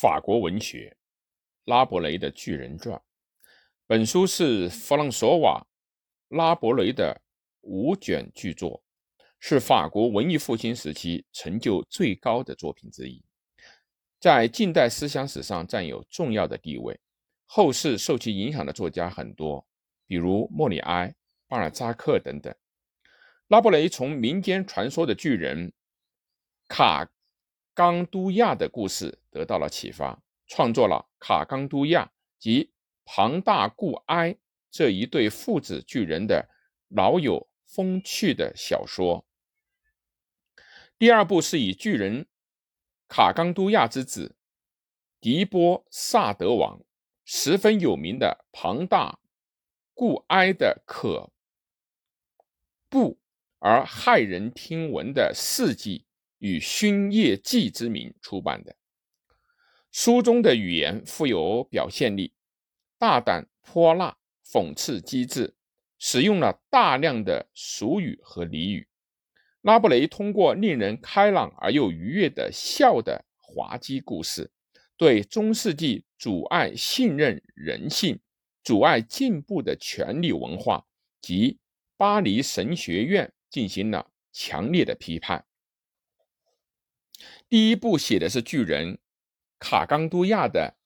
法国文学，拉伯雷的《巨人传》。本书是弗朗索瓦·拉伯雷的五卷巨作，是法国文艺复兴时期成就最高的作品之一，在近代思想史上占有重要的地位。后世受其影响的作家很多，比如莫里埃、巴尔扎克等等。拉伯雷从民间传说的巨人卡。冈都亚的故事得到了启发，创作了卡冈都亚及庞大固埃这一对父子巨人的老有风趣的小说。第二部是以巨人卡冈都亚之子迪波萨德王十分有名的庞大固埃的可怖而骇人听闻的事迹。与《勋业记》之名出版的书中的语言富有表现力，大胆泼辣，讽刺机智，使用了大量的俗语和俚语。拉布雷通过令人开朗而又愉悦的笑的滑稽故事，对中世纪阻碍信任人性、阻碍进步的权力文化及巴黎神学院进行了强烈的批判。第一部写的是巨人卡冈都亚的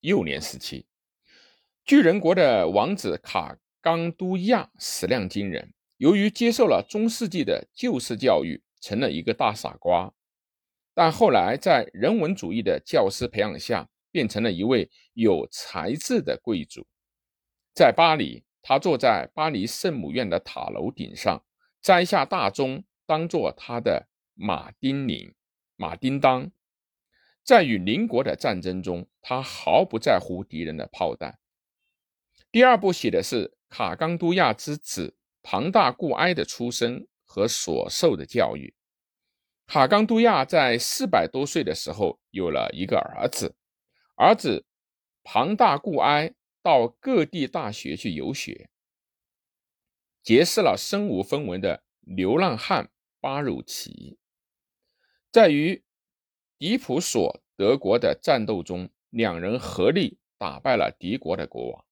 幼年时期。巨人国的王子卡冈都亚食量惊人，由于接受了中世纪的旧式教育，成了一个大傻瓜。但后来在人文主义的教师培养下，变成了一位有才智的贵族。在巴黎，他坐在巴黎圣母院的塔楼顶上，摘下大钟当做他的马丁铃。马丁当在与邻国的战争中，他毫不在乎敌人的炮弹。第二部写的是卡冈都亚之子庞大固埃的出生和所受的教育。卡冈都亚在四百多岁的时候有了一个儿子，儿子庞大固埃到各地大学去游学，结识了身无分文的流浪汉巴鲁奇。在与迪普索德国的战斗中，两人合力打败了敌国的国王。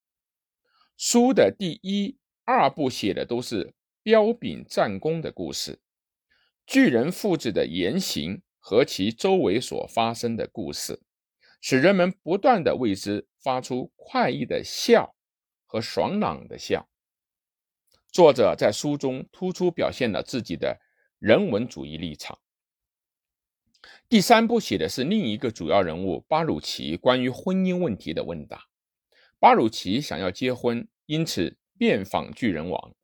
书的第一、二部写的都是彪炳战功的故事，巨人父子的言行和其周围所发生的故事，使人们不断的为之发出快意的笑和爽朗的笑。作者在书中突出表现了自己的人文主义立场。第三部写的是另一个主要人物巴鲁奇关于婚姻问题的问答。巴鲁奇想要结婚，因此遍访巨人王、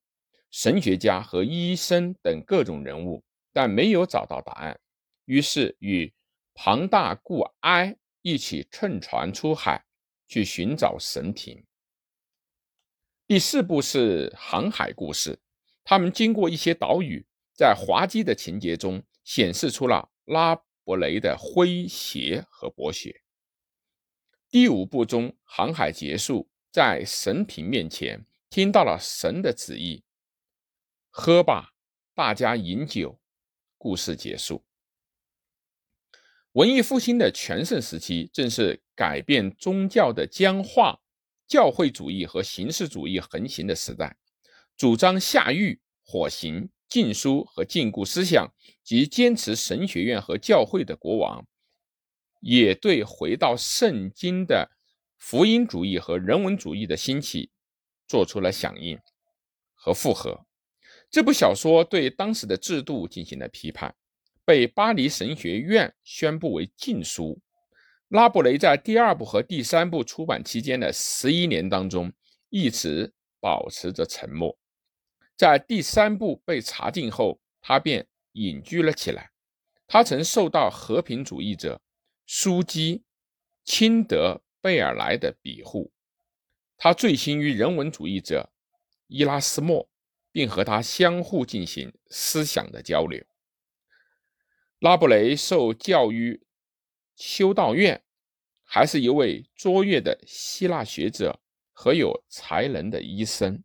神学家和医生等各种人物，但没有找到答案。于是与庞大固埃一起乘船出海，去寻找神庭。第四部是航海故事，他们经过一些岛屿，在滑稽的情节中显示出了拉。伯雷的诙谐和博学。第五部中，航海结束，在神品面前听到了神的旨意，喝吧，大家饮酒。故事结束。文艺复兴的全盛时期，正是改变宗教的僵化、教会主义和形式主义横行的时代。主张下狱、火刑。禁书和禁锢思想及坚持神学院和教会的国王，也对回到圣经的福音主义和人文主义的兴起做出了响应和附和。这部小说对当时的制度进行了批判，被巴黎神学院宣布为禁书。拉布雷在第二部和第三部出版期间的十一年当中，一直保持着沉默。在第三部被查禁后，他便隐居了起来。他曾受到和平主义者枢机钦德贝尔莱的庇护。他醉心于人文主义者伊拉斯莫，并和他相互进行思想的交流。拉布雷受教于修道院，还是一位卓越的希腊学者和有才能的医生。